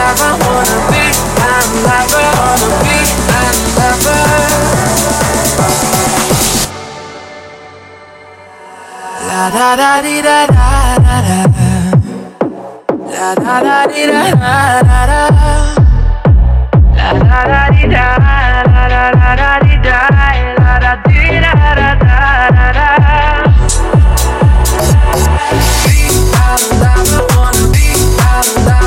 lover, wanna be my lover, wanna be my lover. La da da di da da da da. La da da di da da da da. La da da di da da da da di da. La da di da da da da wanna be.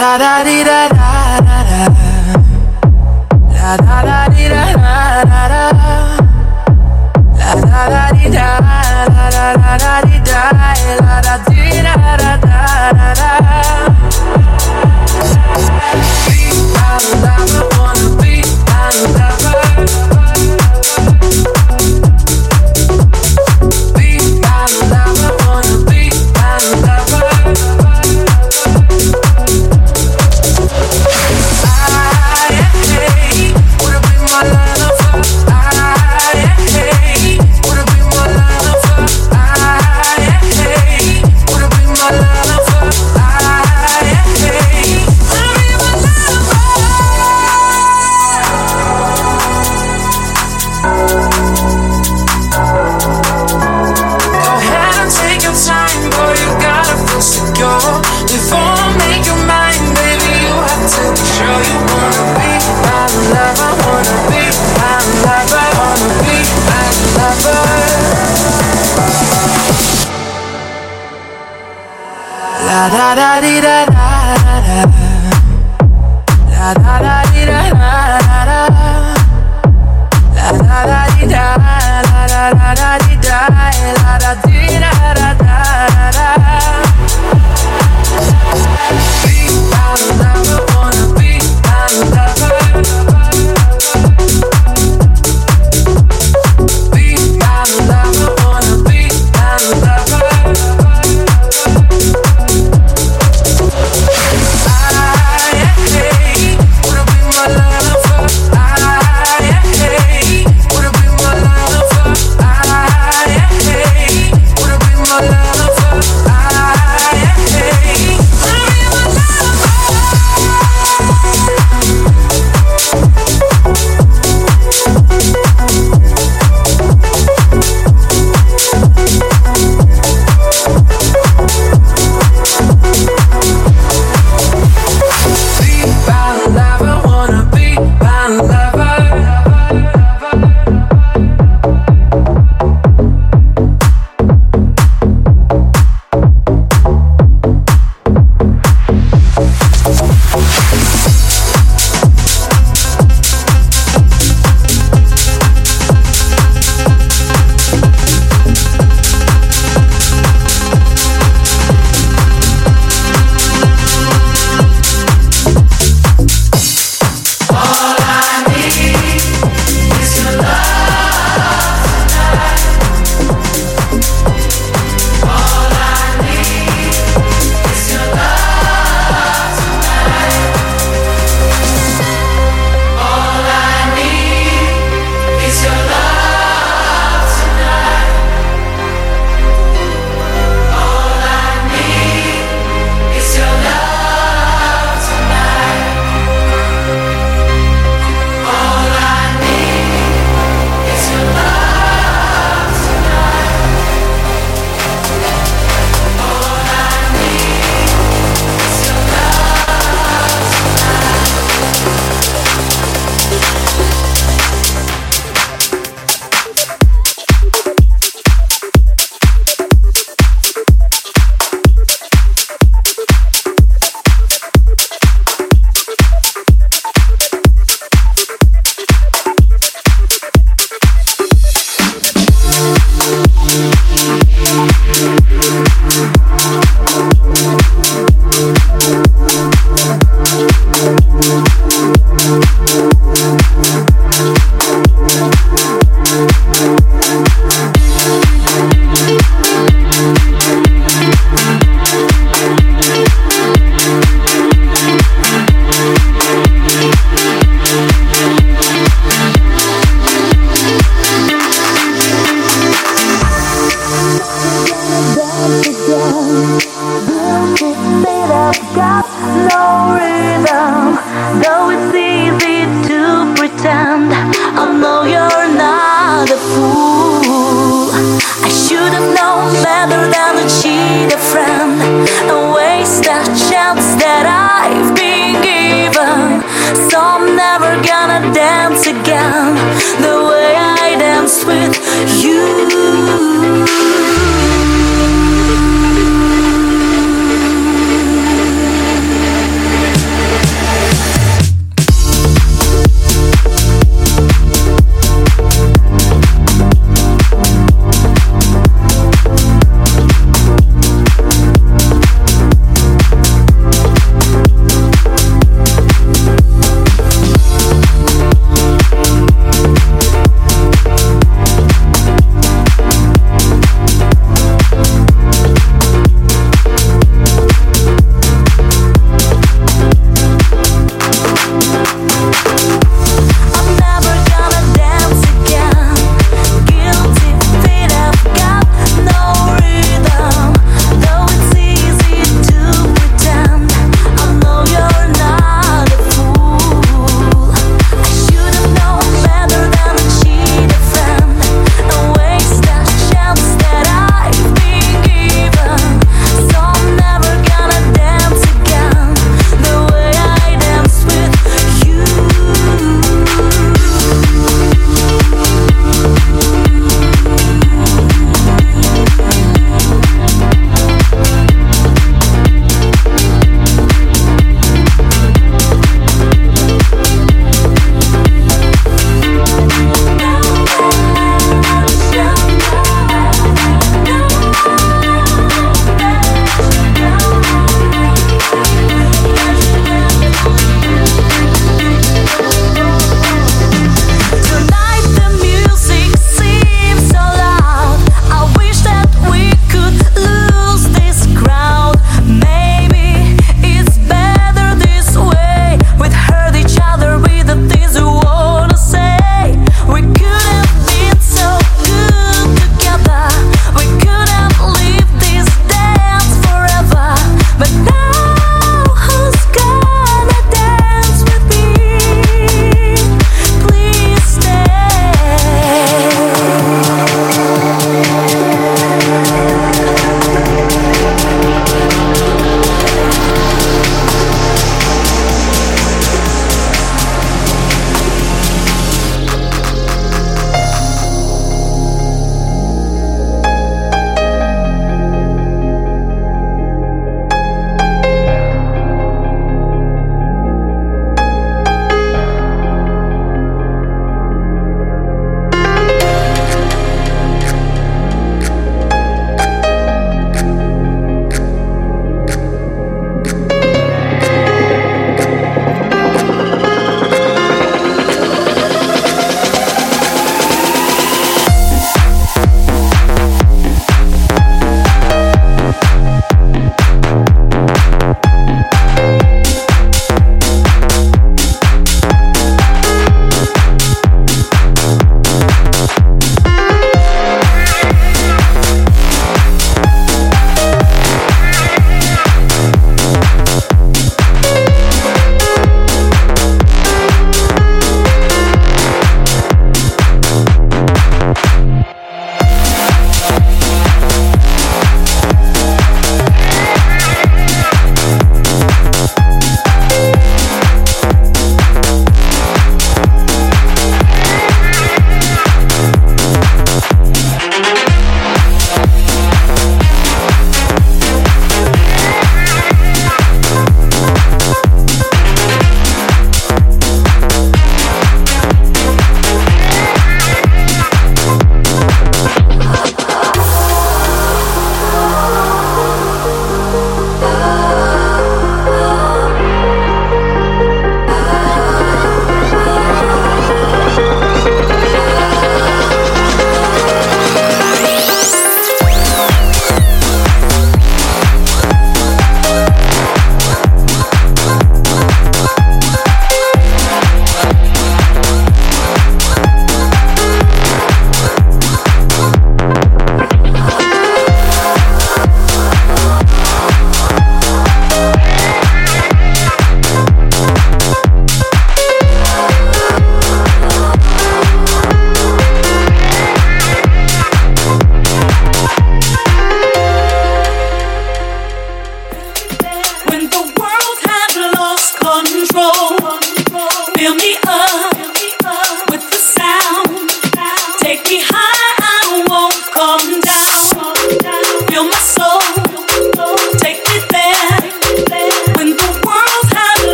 Da da da da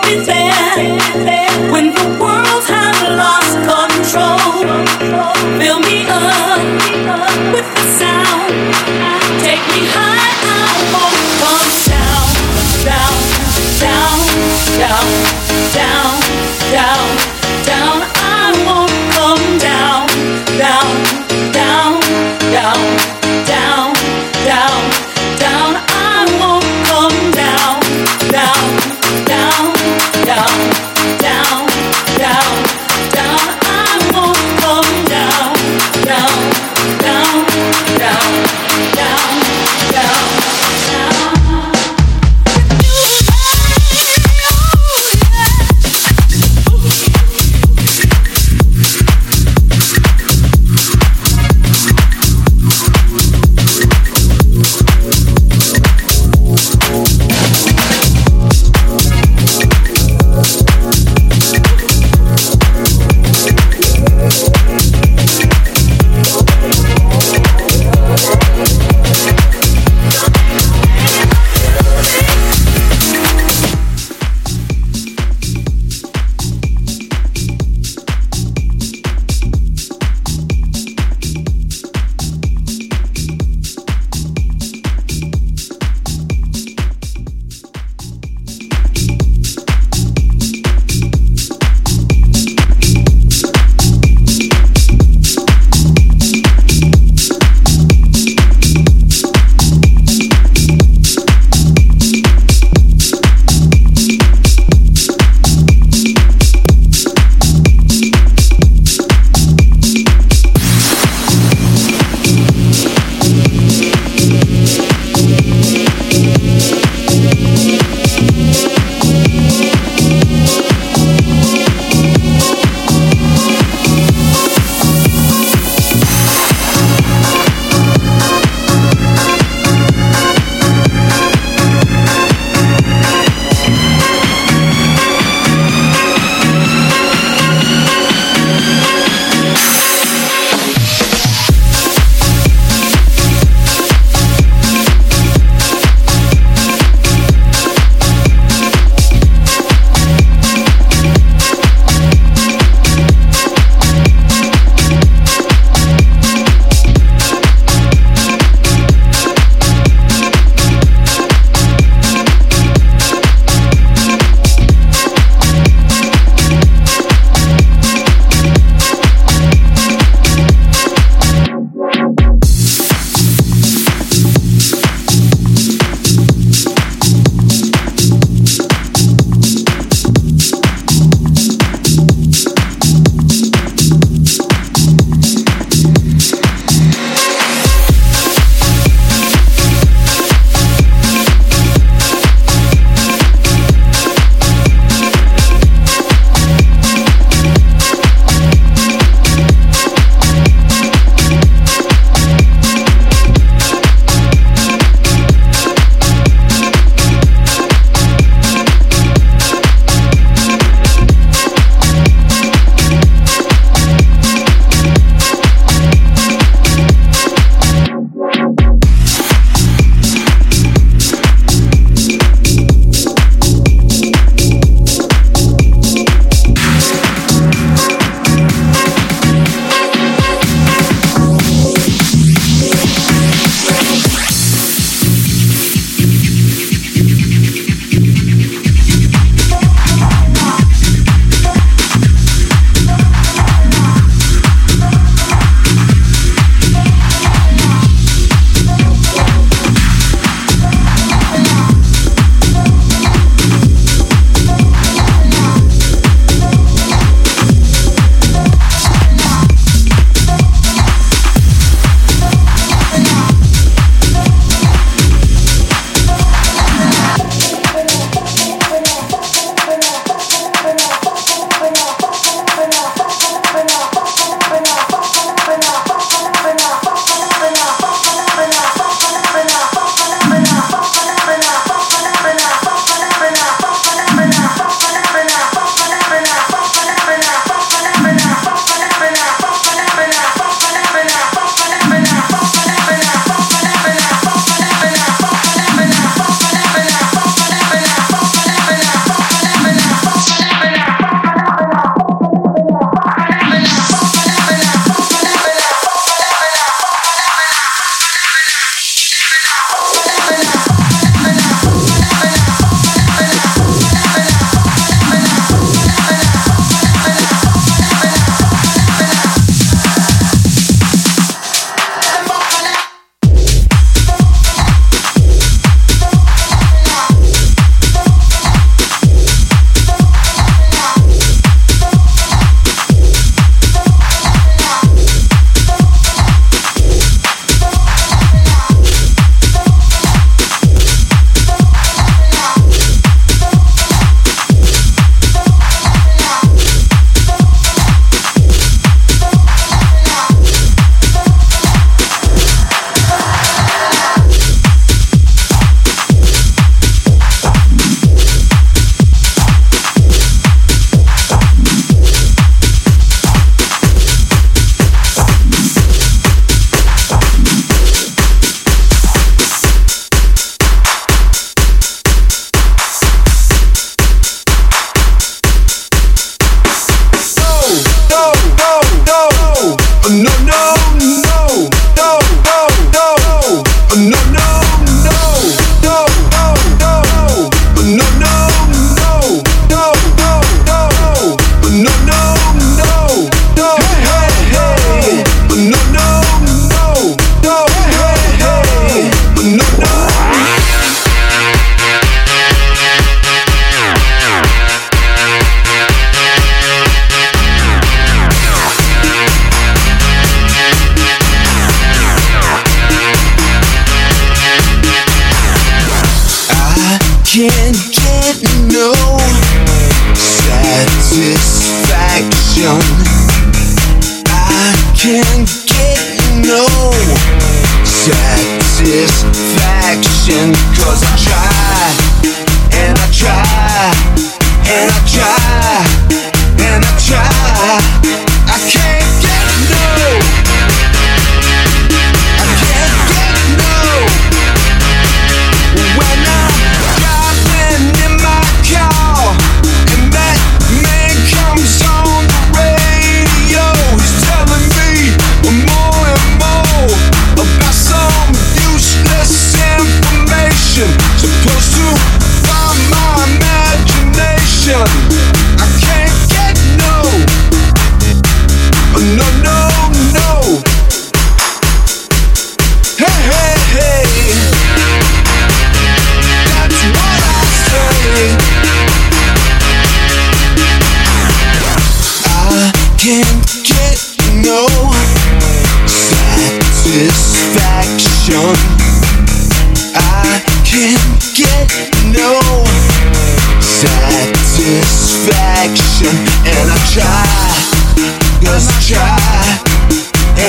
down,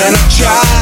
and I try,